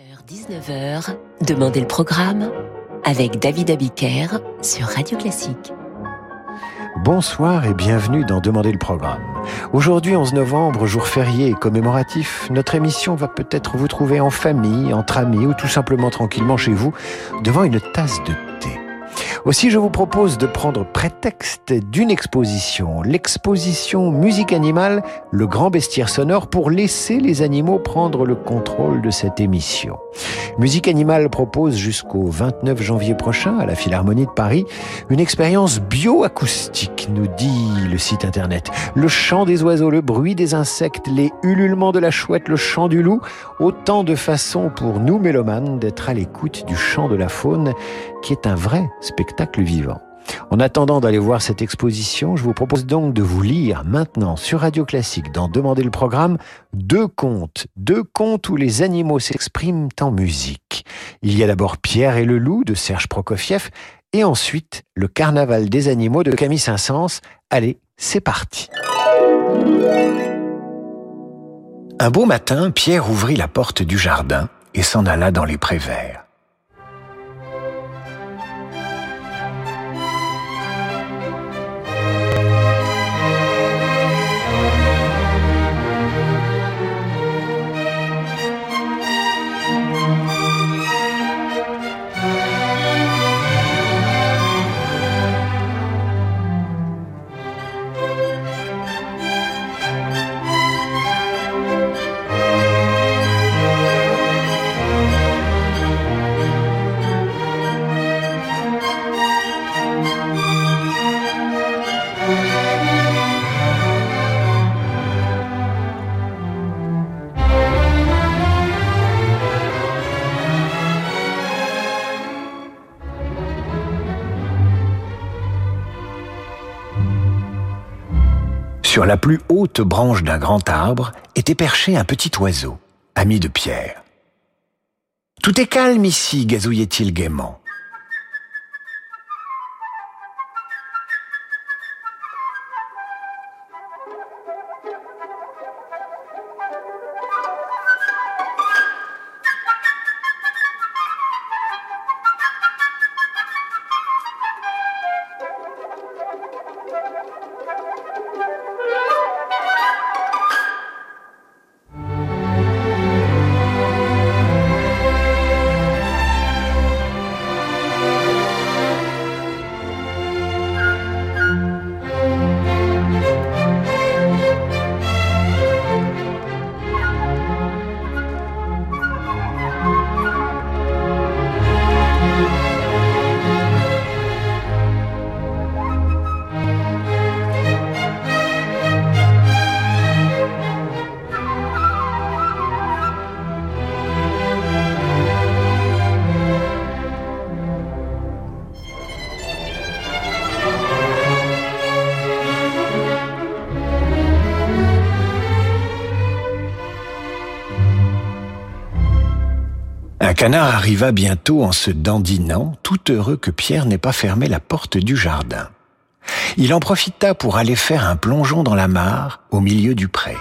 18h-19h, Demandez le programme avec David Abiker sur Radio Classique. Bonsoir et bienvenue dans Demandez le programme. Aujourd'hui, 11 novembre, jour férié et commémoratif, notre émission va peut-être vous trouver en famille, entre amis ou tout simplement tranquillement chez vous devant une tasse de thé. Aussi, je vous propose de prendre prétexte d'une exposition, l'exposition Musique animale, le grand bestiaire sonore, pour laisser les animaux prendre le contrôle de cette émission. Musique animale propose jusqu'au 29 janvier prochain à la Philharmonie de Paris une expérience bioacoustique, nous dit le site internet. Le chant des oiseaux, le bruit des insectes, les ululements de la chouette, le chant du loup, autant de façons pour nous mélomanes d'être à l'écoute du chant de la faune qui est un vrai spectacle vivant. En attendant d'aller voir cette exposition, je vous propose donc de vous lire maintenant sur Radio Classique, dans Demander le programme, deux contes, deux contes où les animaux s'expriment en musique. Il y a d'abord Pierre et le loup de Serge Prokofiev, et ensuite le Carnaval des animaux de Camille Saint-Saëns. Allez, c'est parti. Un beau matin, Pierre ouvrit la porte du jardin et s'en alla dans les prés verts. Sur la plus haute branche d'un grand arbre était perché un petit oiseau, ami de Pierre. Tout est calme ici, gazouillait-il gaiement. Canard arriva bientôt en se dandinant, tout heureux que Pierre n'ait pas fermé la porte du jardin. Il en profita pour aller faire un plongeon dans la mare au milieu du pré.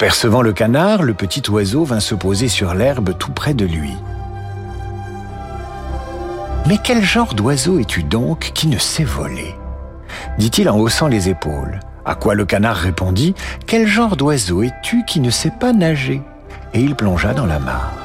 Apercevant le canard, le petit oiseau vint se poser sur l'herbe tout près de lui. Mais quel genre d'oiseau es-tu donc qui ne sait voler? dit-il en haussant les épaules. À quoi le canard répondit Quel genre d'oiseau es-tu qui ne sait pas nager? Et il plongea dans la mare.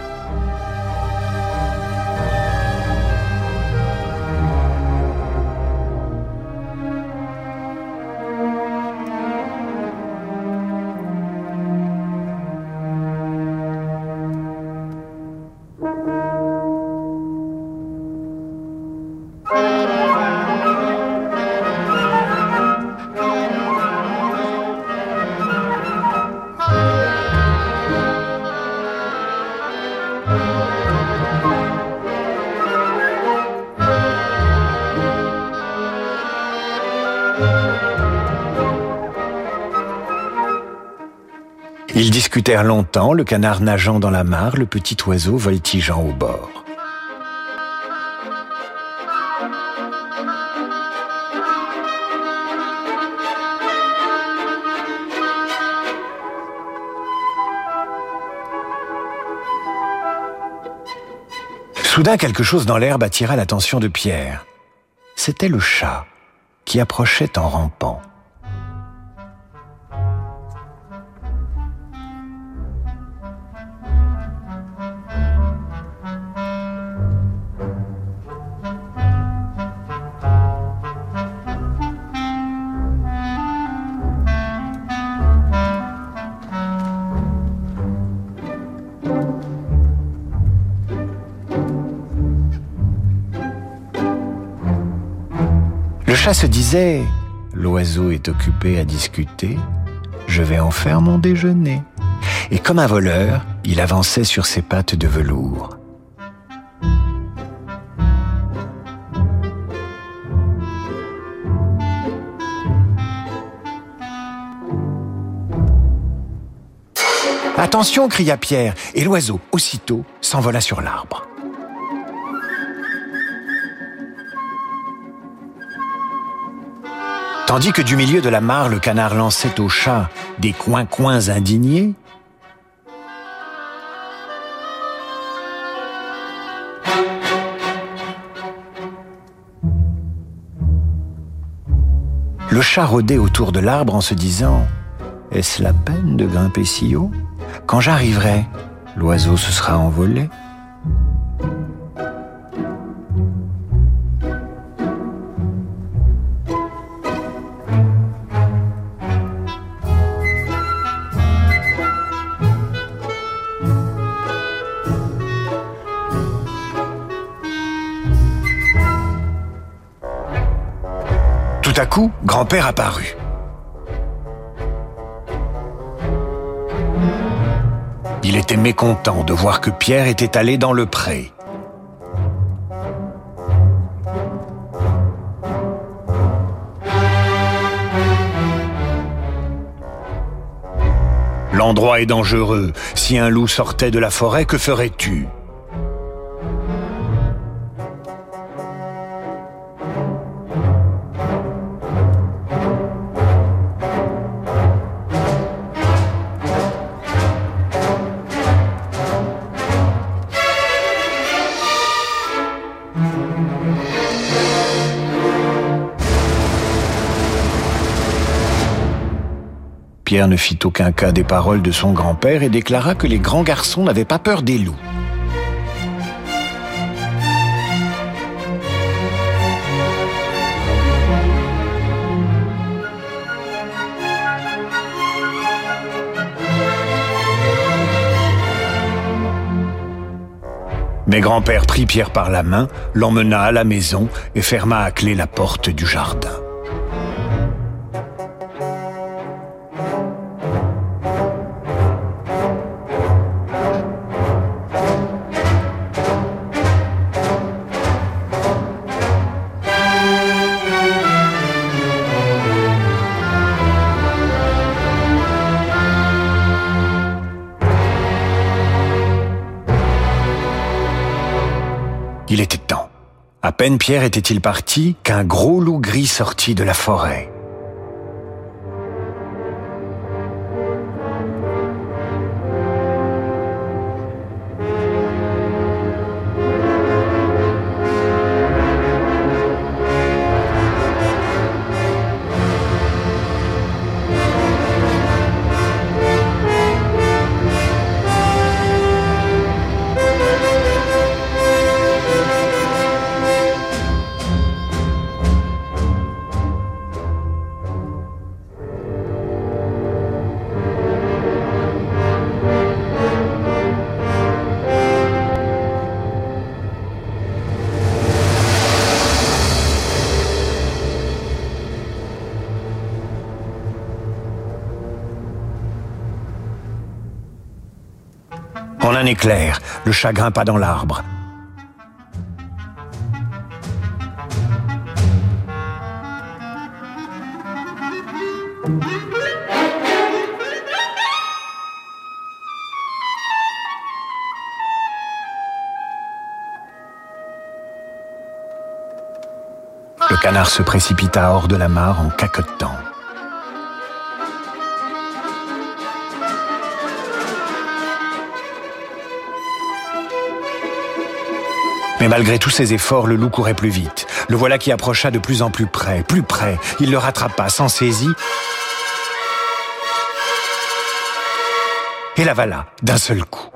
Ils discutèrent longtemps, le canard nageant dans la mare, le petit oiseau voltigeant au bord. Soudain, quelque chose dans l'herbe attira l'attention de Pierre. C'était le chat qui approchait en rampant. Chat se disait ⁇ L'oiseau est occupé à discuter, je vais en faire mon déjeuner ⁇ Et comme un voleur, il avançait sur ses pattes de velours. Attention cria Pierre, et l'oiseau, aussitôt, s'envola sur l'arbre. Tandis que du milieu de la mare, le canard lançait au chat des coins-coins indignés, Le chat rôdait autour de l'arbre en se disant ⁇ Est-ce la peine de grimper si haut? Quand j'arriverai, l'oiseau se sera envolé. Grand-père apparut. Il était mécontent de voir que Pierre était allé dans le pré. L'endroit est dangereux. Si un loup sortait de la forêt, que ferais-tu? Pierre ne fit aucun cas des paroles de son grand-père et déclara que les grands garçons n'avaient pas peur des loups. Mais grand-père prit Pierre par la main, l'emmena à la maison et ferma à clé la porte du jardin. Peine Pierre était-il parti qu'un gros loup gris sortit de la forêt. un éclair, le chagrin pas dans l'arbre. Le canard se précipita hors de la mare en caquetant. Mais malgré tous ses efforts, le loup courait plus vite. Le voilà qui approcha de plus en plus près, plus près. Il le rattrapa, s'en saisit et l'avala d'un seul coup.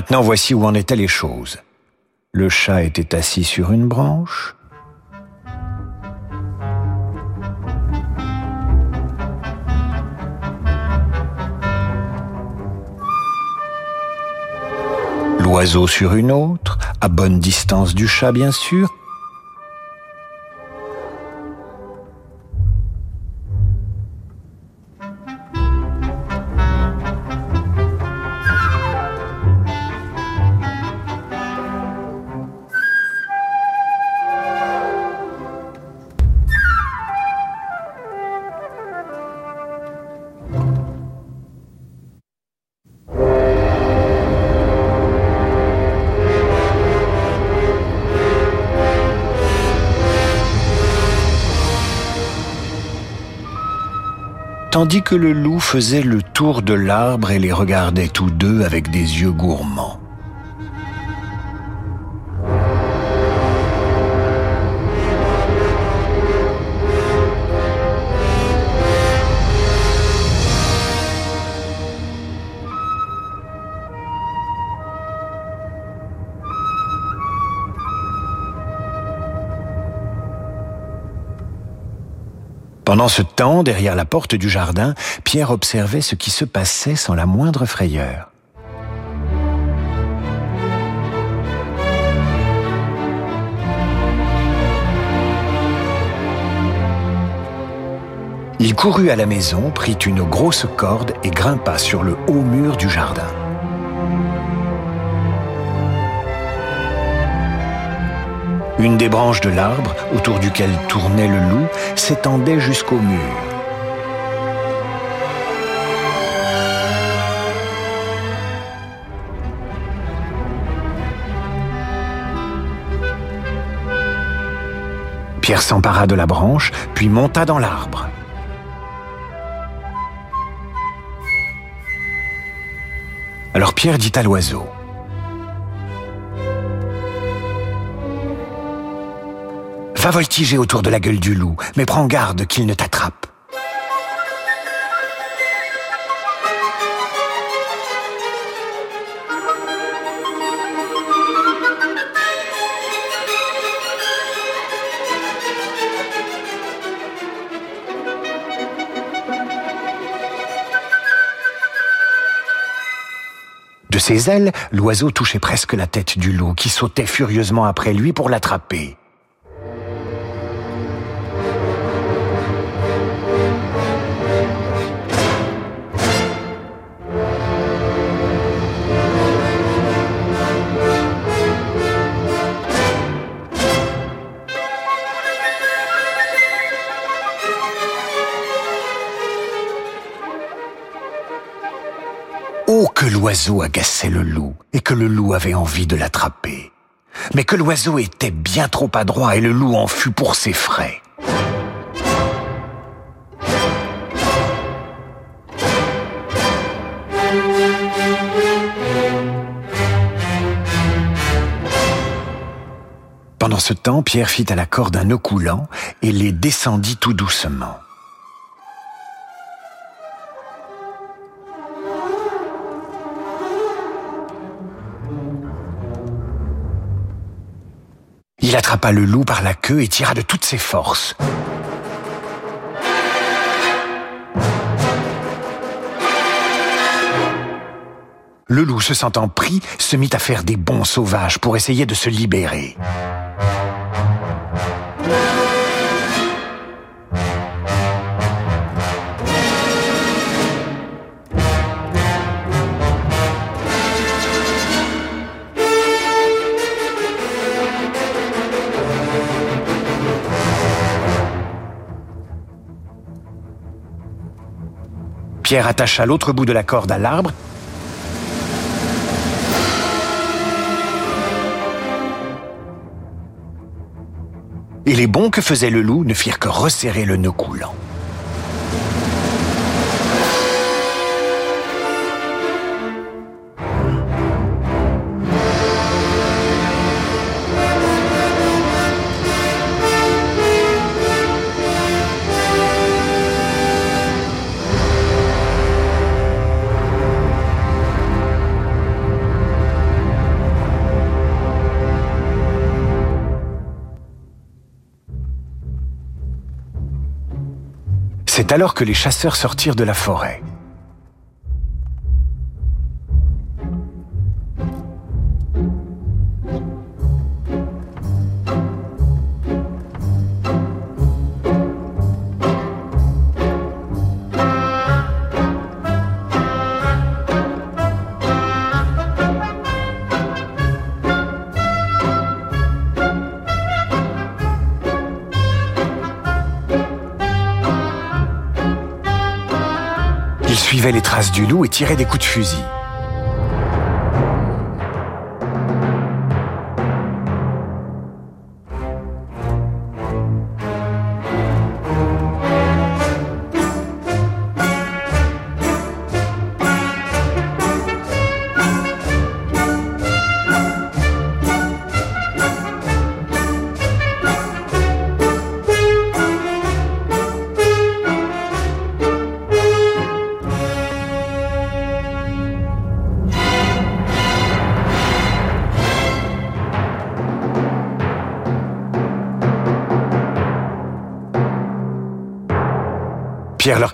Maintenant, voici où en étaient les choses. Le chat était assis sur une branche. L'oiseau sur une autre, à bonne distance du chat bien sûr, tandis que le loup faisait le tour de l'arbre et les regardait tous deux avec des yeux gourmands. Pendant ce temps, derrière la porte du jardin, Pierre observait ce qui se passait sans la moindre frayeur. Il courut à la maison, prit une grosse corde et grimpa sur le haut mur du jardin. Une des branches de l'arbre, autour duquel tournait le loup, s'étendait jusqu'au mur. Pierre s'empara de la branche, puis monta dans l'arbre. Alors Pierre dit à l'oiseau, Va voltiger autour de la gueule du loup, mais prends garde qu'il ne t'attrape. De ses ailes, l'oiseau touchait presque la tête du loup, qui sautait furieusement après lui pour l'attraper. L'oiseau agaçait le loup, et que le loup avait envie de l'attraper. Mais que l'oiseau était bien trop adroit et le loup en fut pour ses frais. Pendant ce temps, Pierre fit à la corde un nœud coulant et les descendit tout doucement. Il attrapa le loup par la queue et tira de toutes ses forces. Le loup, se sentant pris, se mit à faire des bonds sauvages pour essayer de se libérer. Pierre attacha l'autre bout de la corde à l'arbre et les bonds que faisait le loup ne firent que resserrer le nœud coulant. Alors que les chasseurs sortirent de la forêt. Les traces du loup et tiraient des coups de fusil.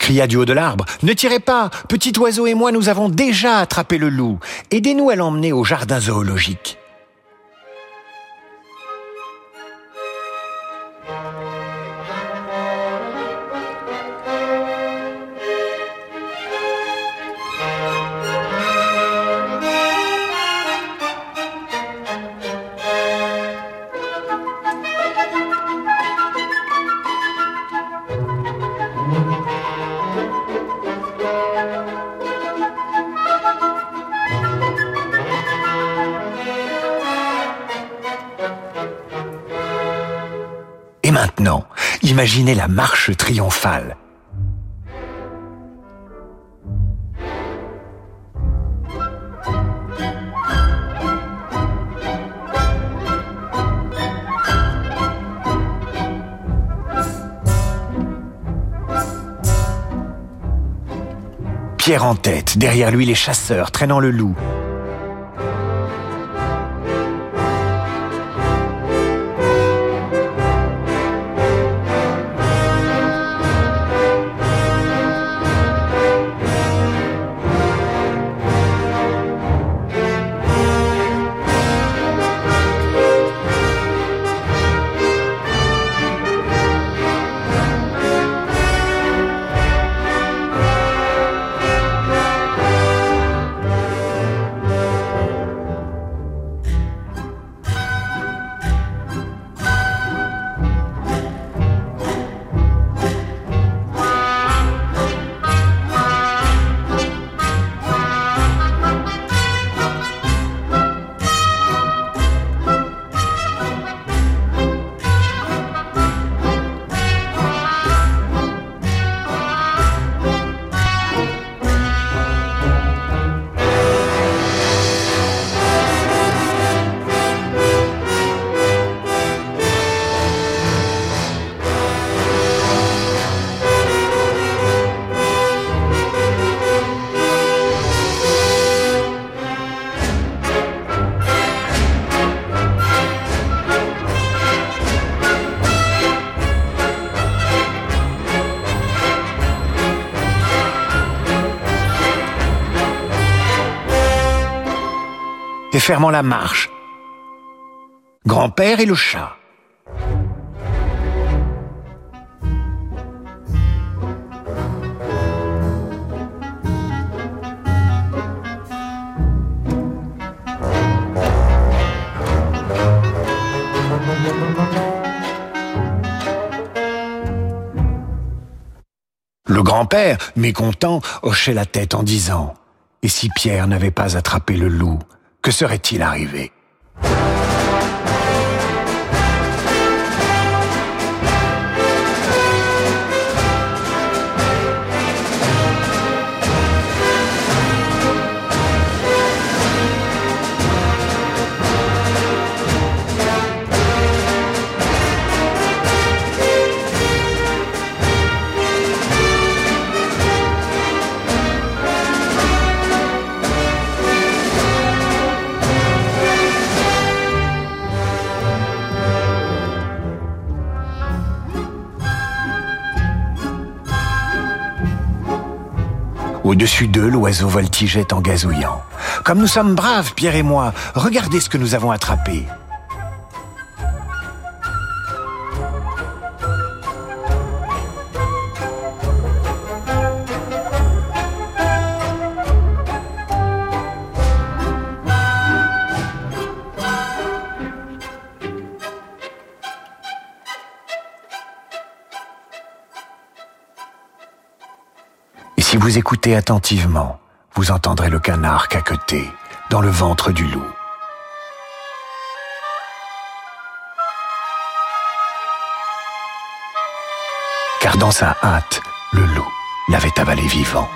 Cria du haut de l'arbre. Ne tirez pas, petit oiseau et moi nous avons déjà attrapé le loup. Aidez-nous à l'emmener au jardin zoologique. Maintenant, imaginez la marche triomphale. Pierre en tête, derrière lui les chasseurs traînant le loup. Fermant la marche. Grand-père et le chat. Le grand-père, mécontent, hochait la tête en disant ⁇ Et si Pierre n'avait pas attrapé le loup, que serait-il arrivé ?⁇ Au-dessus d'eux, l'oiseau voltigeait en gazouillant. Comme nous sommes braves, Pierre et moi, regardez ce que nous avons attrapé. Vous écoutez attentivement, vous entendrez le canard caqueter dans le ventre du loup. Car dans sa hâte, le loup l'avait avalé vivant.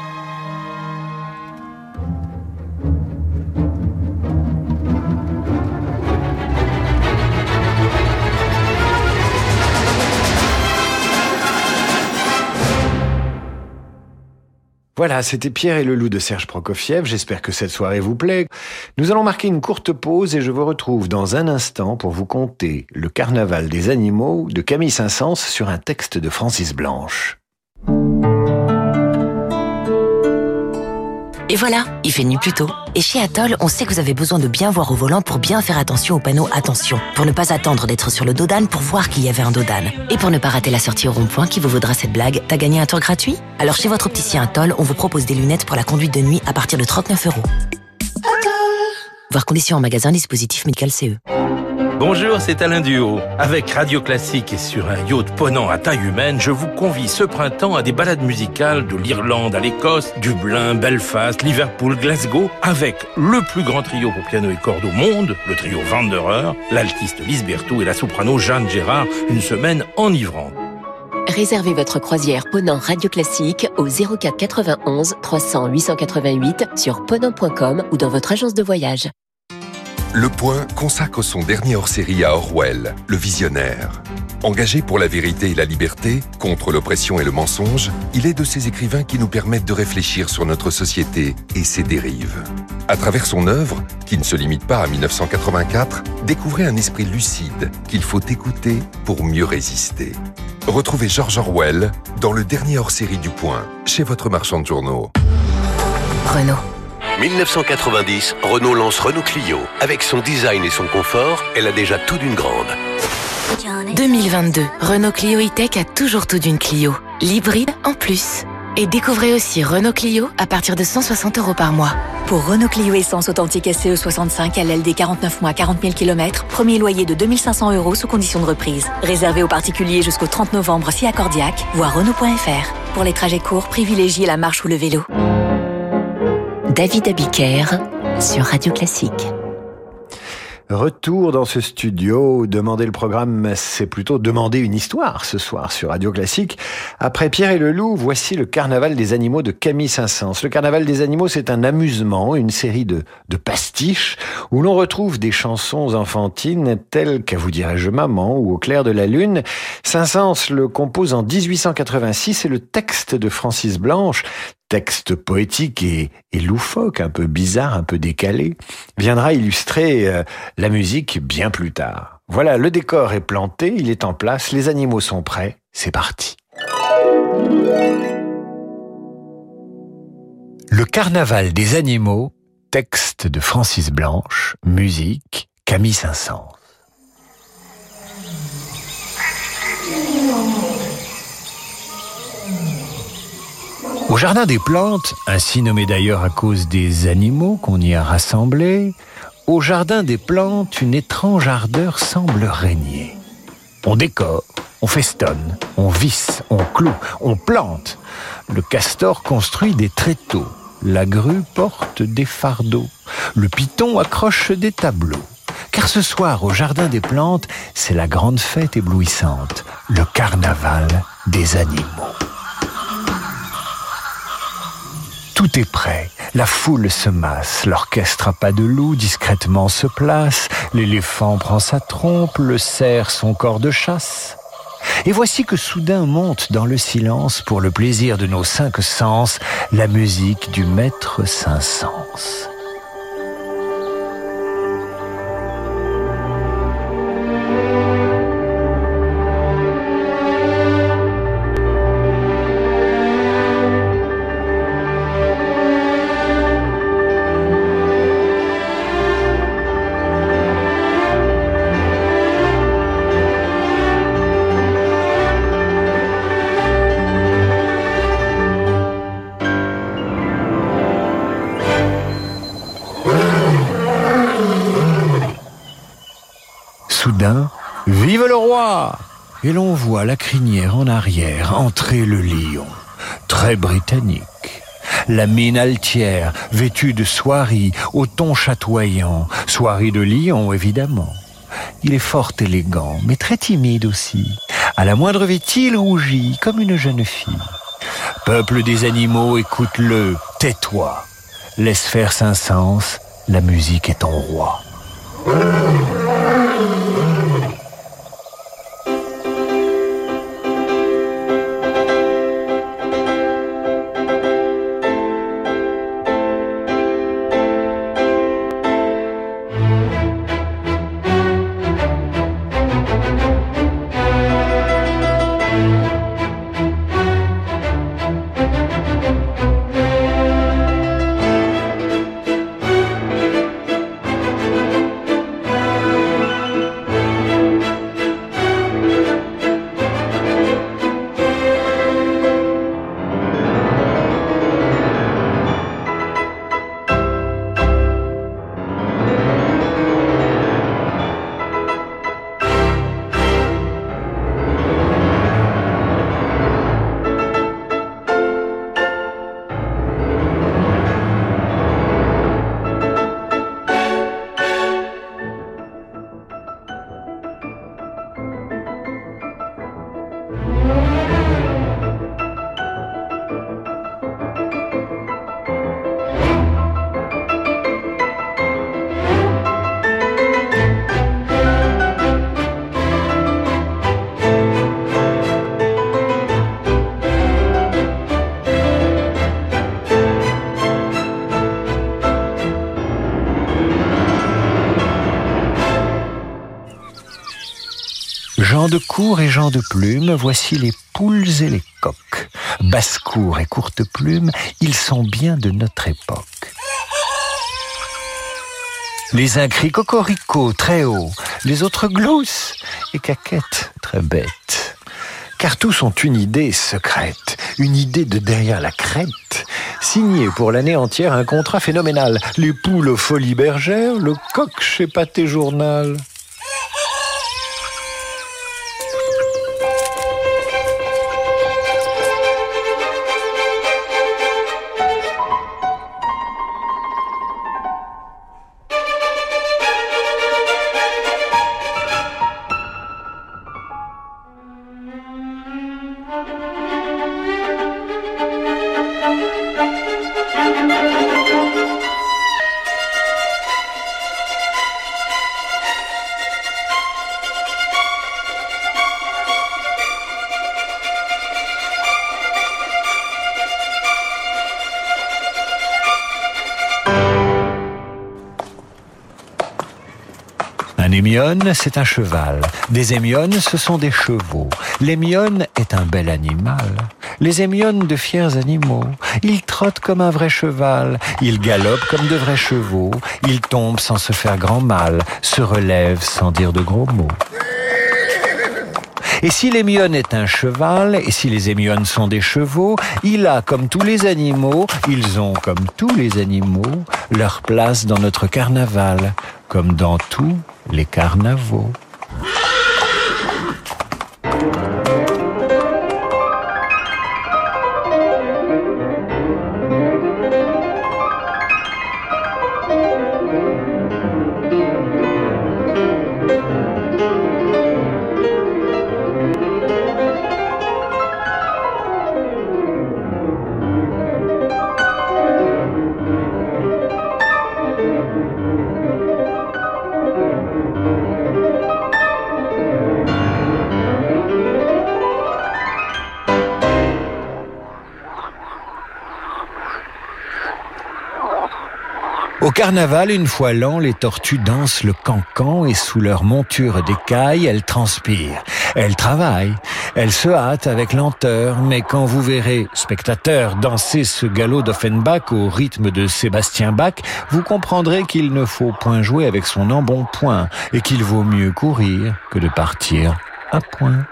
Voilà, c'était Pierre et le loup de Serge Prokofiev. J'espère que cette soirée vous plaît. Nous allons marquer une courte pause et je vous retrouve dans un instant pour vous conter le carnaval des animaux de Camille Saint-Saëns sur un texte de Francis Blanche. Et voilà, il fait nuit plus tôt. Et chez Atoll, on sait que vous avez besoin de bien voir au volant pour bien faire attention au panneau Attention, pour ne pas attendre d'être sur le dodan pour voir qu'il y avait un dodan. Et pour ne pas rater la sortie au rond-point qui vous vaudra cette blague, t'as gagné un tour gratuit? Alors chez votre opticien Atoll, on vous propose des lunettes pour la conduite de nuit à partir de 39 euros. Voir conditions en magasin, dispositif médical CE. Bonjour, c'est Alain Duo. Avec Radio Classique et sur un yacht ponant à taille humaine, je vous convie ce printemps à des balades musicales de l'Irlande à l'Écosse, Dublin, Belfast, Liverpool, Glasgow, avec le plus grand trio pour piano et cordes au monde, le trio Vanderer, l'altiste Lise Berthoud et la soprano Jeanne Gérard, une semaine enivrante. Réservez votre croisière Ponant Radio Classique au 04 91 300 888 sur ponant.com ou dans votre agence de voyage. Le Point consacre son dernier hors-série à Orwell, le visionnaire. Engagé pour la vérité et la liberté, contre l'oppression et le mensonge, il est de ces écrivains qui nous permettent de réfléchir sur notre société et ses dérives. À travers son œuvre, qui ne se limite pas à 1984, découvrez un esprit lucide qu'il faut écouter pour mieux résister. Retrouvez George Orwell dans le dernier hors-série du Point, chez votre marchand de journaux. Renault. 1990, Renault lance Renault Clio. Avec son design et son confort, elle a déjà tout d'une grande. 2022, Renault Clio E-Tech a toujours tout d'une Clio. L'hybride en plus. Et découvrez aussi Renault Clio à partir de 160 euros par mois. Pour Renault Clio Essence authentique SCE 65 LLD 49 mois 40 000 km, premier loyer de 2500 euros sous condition de reprise. Réservé aux particuliers jusqu'au 30 novembre si accordiaque, voire Renault.fr. Pour les trajets courts, privilégiez la marche ou le vélo. David Abiker sur Radio Classique. Retour dans ce studio, demander le programme, c'est plutôt demander une histoire ce soir sur Radio Classique. Après Pierre et le Loup, voici le Carnaval des animaux de Camille Saint-Saëns. Le Carnaval des animaux, c'est un amusement, une série de, pastiches où l'on retrouve des chansons enfantines telles qu'à vous dirais-je maman ou au clair de la lune. Saint-Saëns le compose en 1886 et le texte de Francis Blanche texte poétique et, loufoque, un peu bizarre, un peu décalé, viendra illustrer euh, la musique bien plus tard. Voilà, le décor est planté, il est en place, les animaux sont prêts, c'est parti. Le carnaval des animaux Texte de Francis Blanche, musique Camille Saint-Saëns. Au Jardin des Plantes, ainsi nommé d'ailleurs à cause des animaux qu'on y a rassemblés, au Jardin des Plantes, une étrange ardeur semble régner. On décore, on festonne, on visse, on cloue, on plante. Le castor construit des tréteaux, la grue porte des fardeaux, le python accroche des tableaux. Car ce soir, au Jardin des Plantes, c'est la grande fête éblouissante, le carnaval des animaux. Tout est prêt, la foule se masse, l'orchestre à pas de loup. Discrètement se place, l'éléphant prend sa trompe, le cerf son corps de chasse. Et voici que soudain monte dans le silence, pour le plaisir de nos cinq sens, la musique du maître Saint-Saëns. Et l'on voit la crinière en arrière entrer le lion, très britannique. La mine altière, vêtue de soierie, au ton chatoyant, soierie de lion évidemment. Il est fort élégant, mais très timide aussi. À la moindre vêtille, il rougit, comme une jeune fille. Peuple des animaux, écoute-le, tais-toi. Laisse faire Saint-Saëns, la musique est ton roi. De cour et Jean de plume, voici les poules et les coqs. Basse-cour et courte plume, ils sont bien de notre époque. Les uns crient cocorico très haut, les autres gloussent et caquettent très bête. Car tous ont une idée secrète, une idée de derrière la crête. Signé pour l'année entière un contrat phénoménal. Les poules aux folies bergères, le coq chez Pâté Journal. Hémionne, c'est un cheval. Des hémionnes, ce sont des chevaux. L'hémionne est un bel animal. Les hémionnes de fiers animaux. Ils trottent comme un vrai cheval. Ils galopent comme de vrais chevaux. Ils tombent sans se faire grand mal. Se relèvent sans dire de gros mots. Et si l'hémionne est un cheval, et si les hémionnes sont des chevaux, il a, comme tous les animaux, ils ont, comme tous les animaux, leur place dans notre carnaval, comme dans tous les carnavaux. Carnaval, une fois l'an, les tortues dansent le cancan et sous leur monture d'écailles, elles transpirent. Elles travaillent. Elles se hâtent avec lenteur, mais quand vous verrez, spectateurs, danser ce galop d'Offenbach au rythme de Sébastien Bach, vous comprendrez qu'il ne faut point jouer avec son embonpoint et qu'il vaut mieux courir que de partir à point.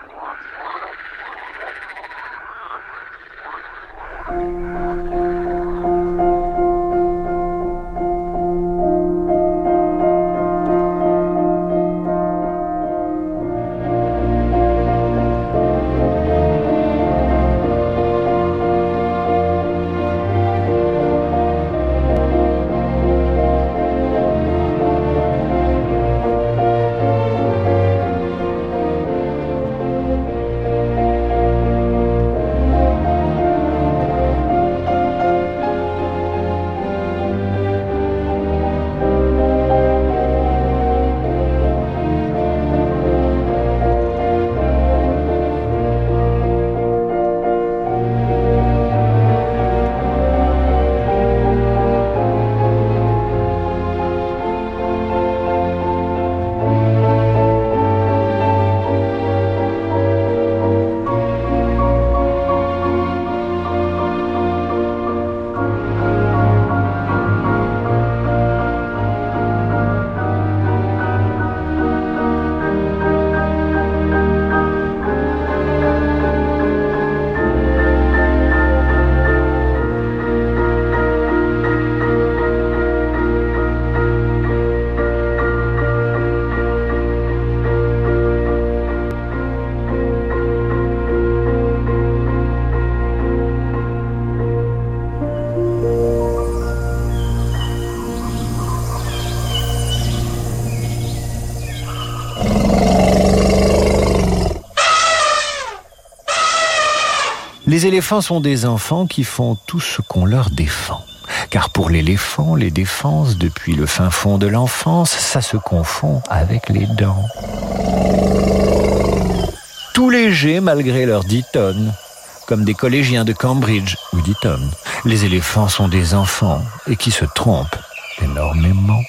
Les éléphants sont des enfants qui font tout ce qu'on leur défend. Car pour l'éléphant, les défenses, depuis le fin fond de l'enfance, ça se confond avec les dents. Tout léger malgré leurs dix tonnes, comme des collégiens de Cambridge ou d'Eton. Les éléphants sont des enfants et qui se trompent énormément.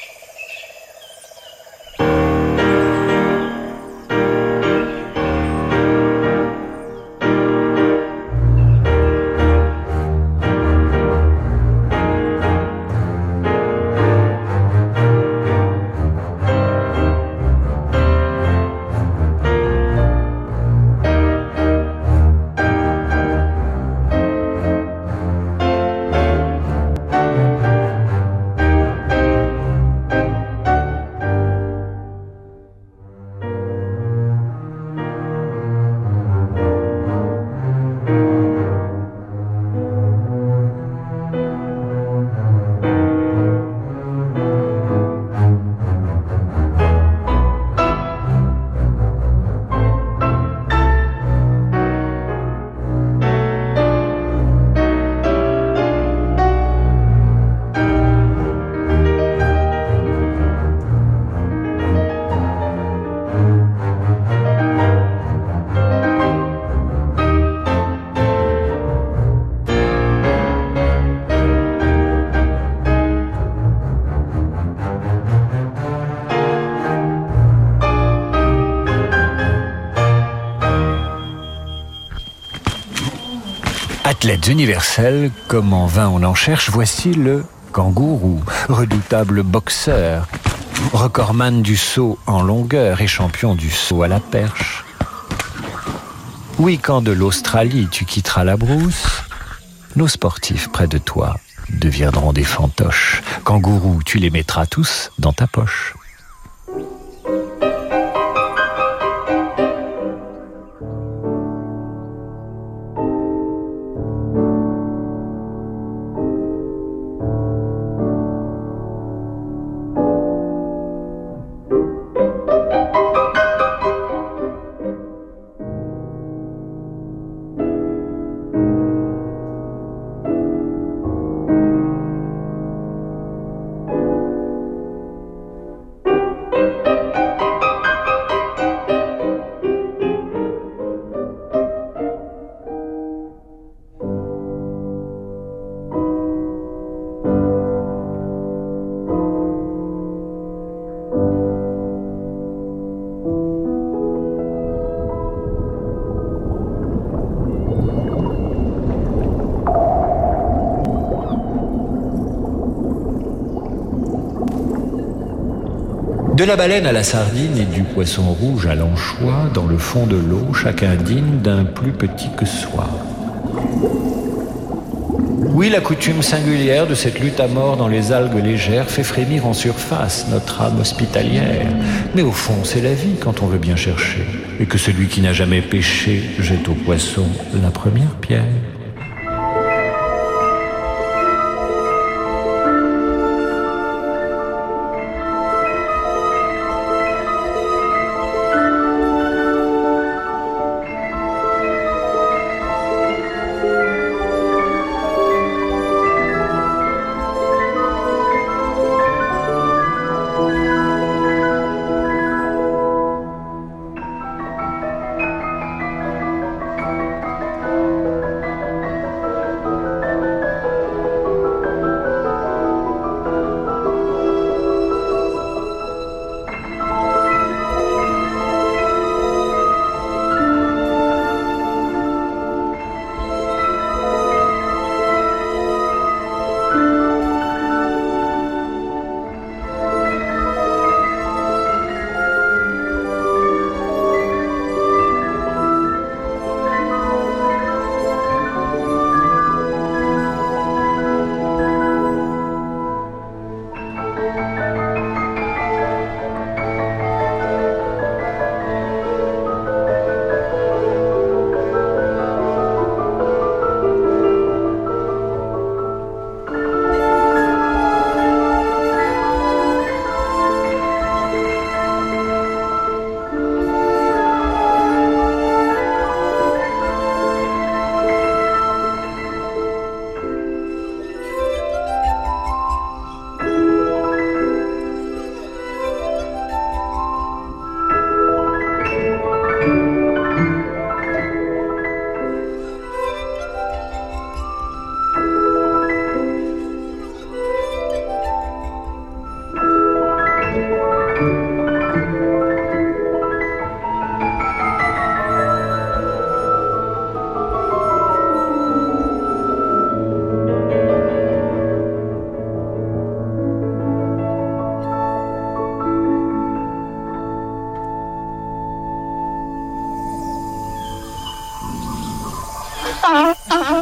Athlètes universels, comme en vain on en cherche, voici le kangourou, redoutable boxeur, recordman du saut en longueur et champion du saut à la perche. Oui, quand de l'Australie tu quitteras la brousse, nos sportifs près de toi deviendront des fantoches. Kangourou, tu les mettras tous dans ta poche. La baleine à la sardine et du poisson rouge à l'anchois, dans le fond de l'eau, chacun digne d'un plus petit que soi. Oui, la coutume singulière de cette lutte à mort dans les algues légères fait frémir en surface notre âme hospitalière. Mais au fond, c'est la vie quand on veut bien chercher, et que celui qui n'a jamais péché jette au poisson la première pierre.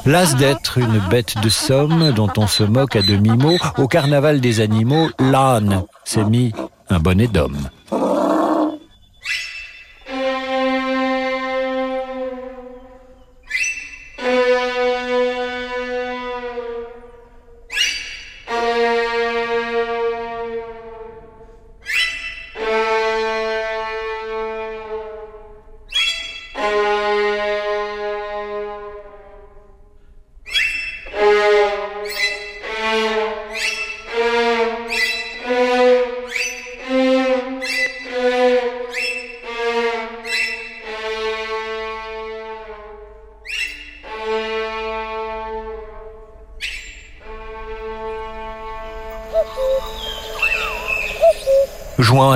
Las d'être une bête de somme dont on se moque à demi-mot, au carnaval des animaux, l'âne s'est mis un bonnet d'homme.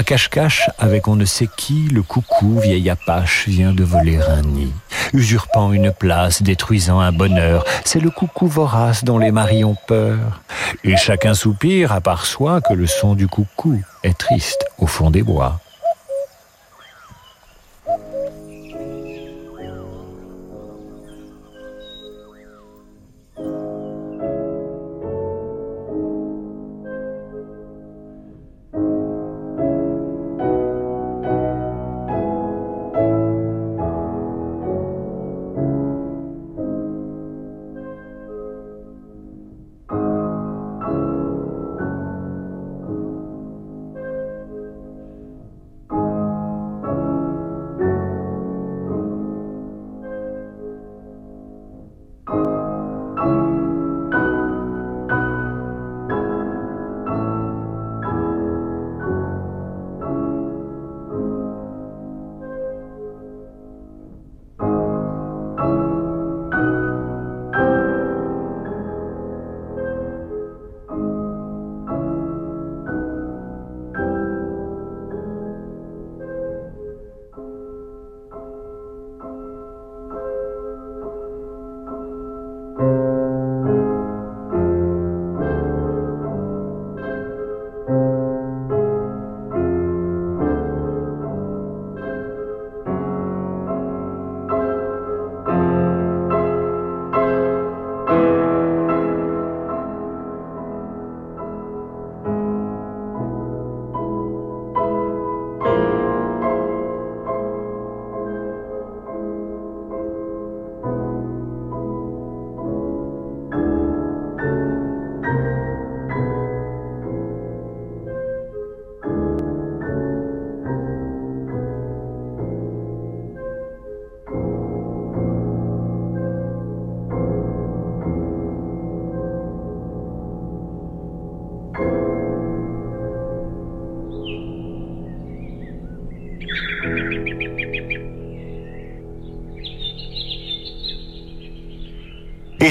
À cache-cache avec on ne sait qui, le coucou, vieil apache, vient de voler un nid. usurpant une place, détruisant un bonheur. C'est le coucou vorace dont les maris ont peur. Et chacun soupire, à part soi, que le son du coucou est triste au fond des bois.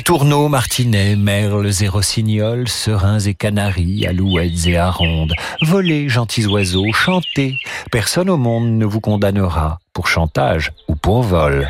Tourneaux, martinets, merles et rossignols, serins et canaris, alouettes et arondes, volez, gentils oiseaux, chantez, personne au monde ne vous condamnera pour chantage ou pour vol.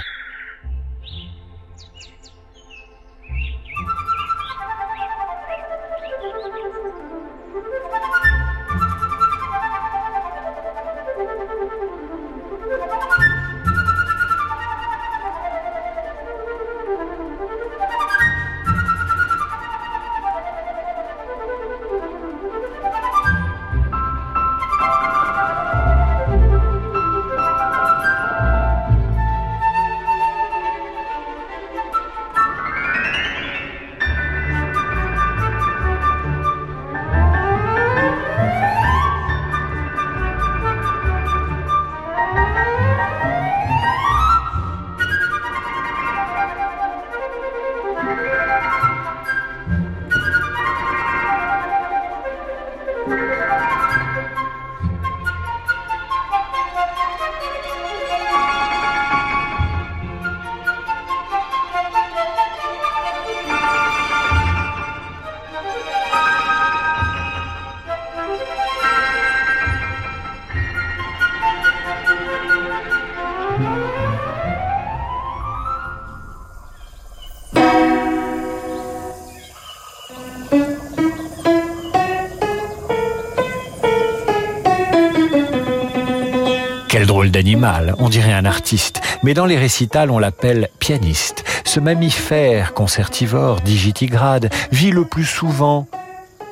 on dirait un artiste, mais dans les récitals on l'appelle pianiste. Ce mammifère concertivore digitigrade vit le plus souvent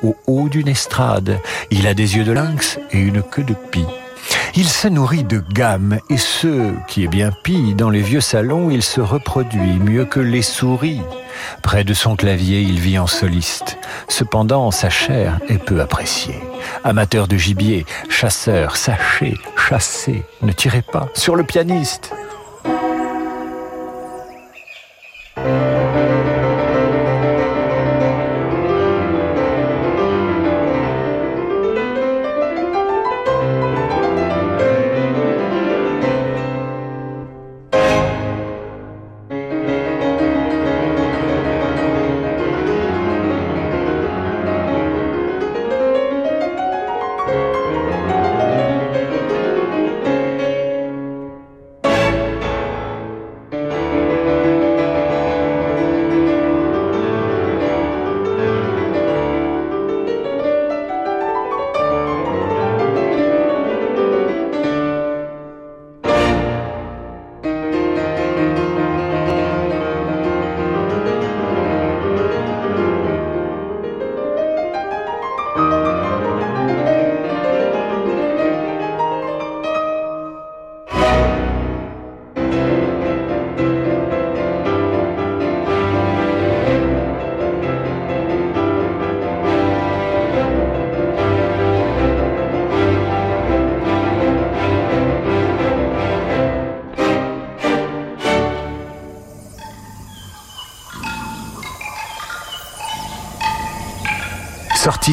au haut d'une estrade. Il a des yeux de lynx et une queue de pie. Il se nourrit de gammes et ce qui est bien pis, dans les vieux salons, il se reproduit mieux que les souris. Près de son clavier, il vit en soliste. Cependant, sa chair est peu appréciée. Amateur de gibier, chasseur, sachez, chassez, ne tirez pas sur le pianiste.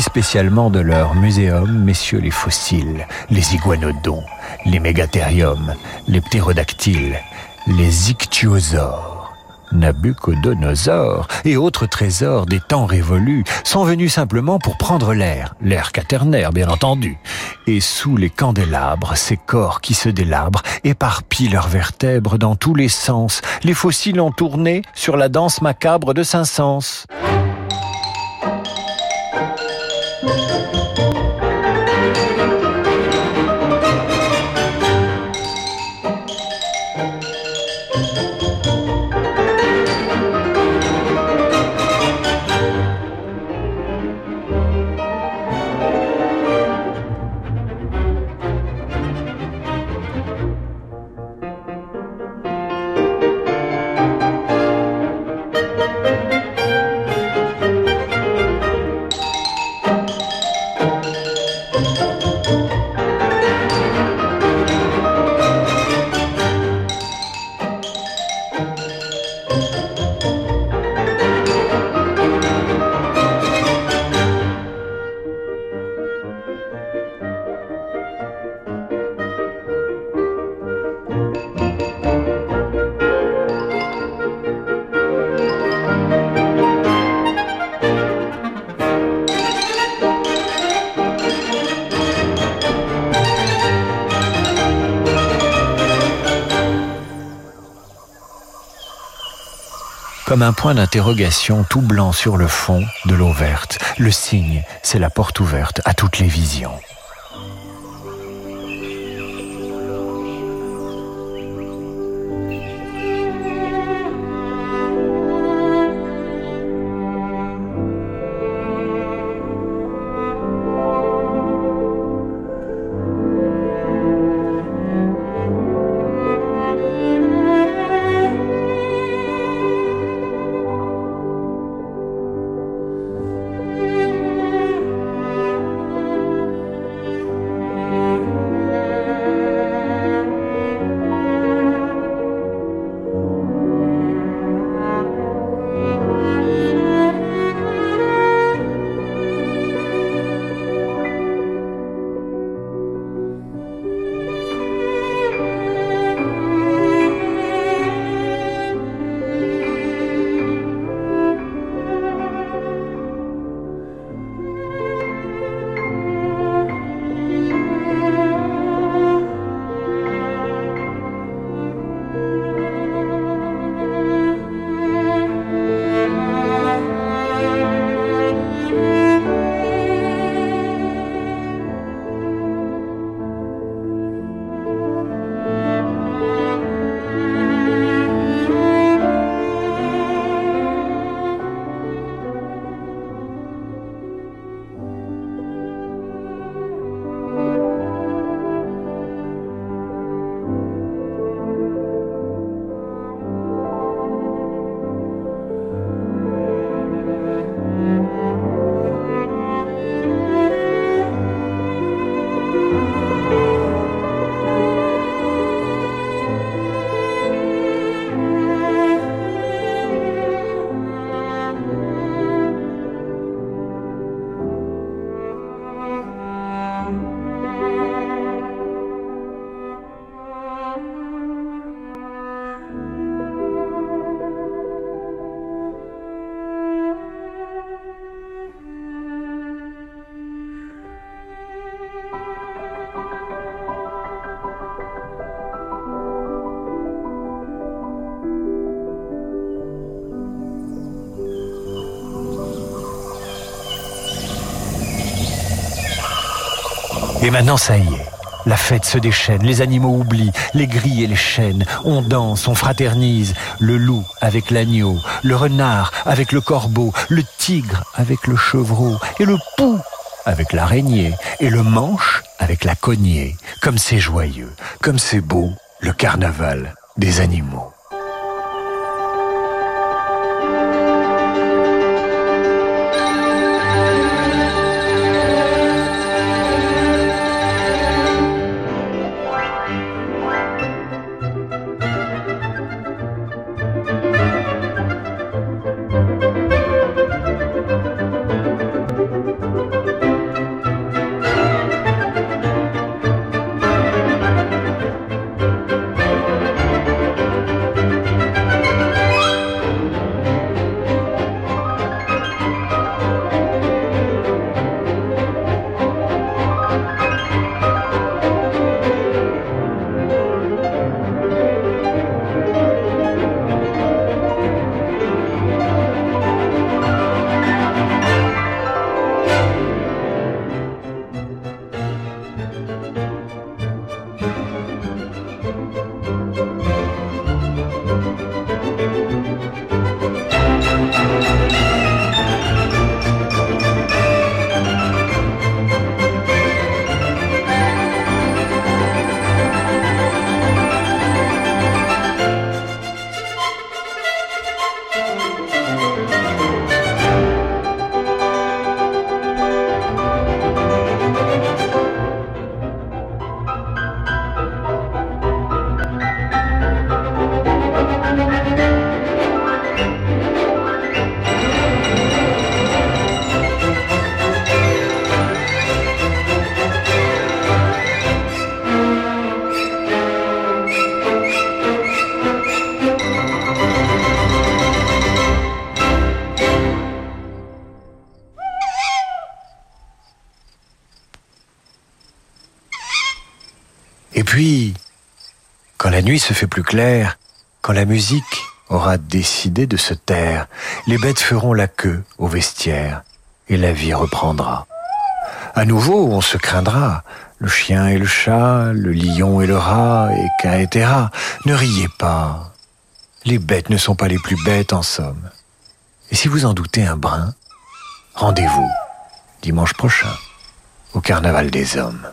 Spécialement de leur muséum, messieurs les fossiles, les iguanodons, les mégathériums, les ptérodactyles, les ichthyosaures. Nabucodonosor et autres trésors des temps révolus sont venus simplement pour prendre l'air, l'air quaternaire bien entendu. Et sous les candélabres, ces corps qui se délabrent éparpillent leurs vertèbres dans tous les sens. Les fossiles ont tourné sur la danse macabre de Saint-Saëns. Comme un point d'interrogation tout blanc sur le fond de l'eau verte. Le signe, c'est la porte ouverte à toutes les visions. Et maintenant, ça y est. La fête se déchaîne, les animaux oublient, les grilles et les chênes. On danse, on fraternise. Le loup avec l'agneau, le renard avec le corbeau, le tigre avec le chevreau, et le pou avec l'araignée, et le manche avec la cognée. Comme c'est joyeux, comme c'est beau, le carnaval des animaux. Nuit se fait plus claire, quand la musique aura décidé de se taire, les bêtes feront la queue au vestiaire et la vie reprendra. À nouveau, on se craindra, le chien et le chat, le lion et le rat, et etc. Ne riez pas. Les bêtes ne sont pas les plus bêtes en somme. Et si vous en doutez un brin, rendez-vous dimanche prochain au Carnaval des Hommes.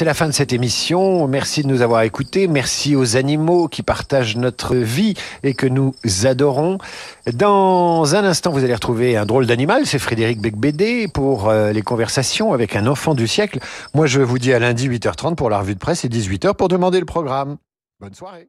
C'est la fin de cette émission. Merci de nous avoir écoutés. Merci aux animaux qui partagent notre vie et que nous adorons. Dans un instant, vous allez retrouver un drôle d'animal. C'est Frédéric Becbédé pour euh, les conversations avec un enfant du siècle. Moi, je vous dis à lundi 8h30 pour la revue de presse et 18h pour demander le programme. Bonne soirée.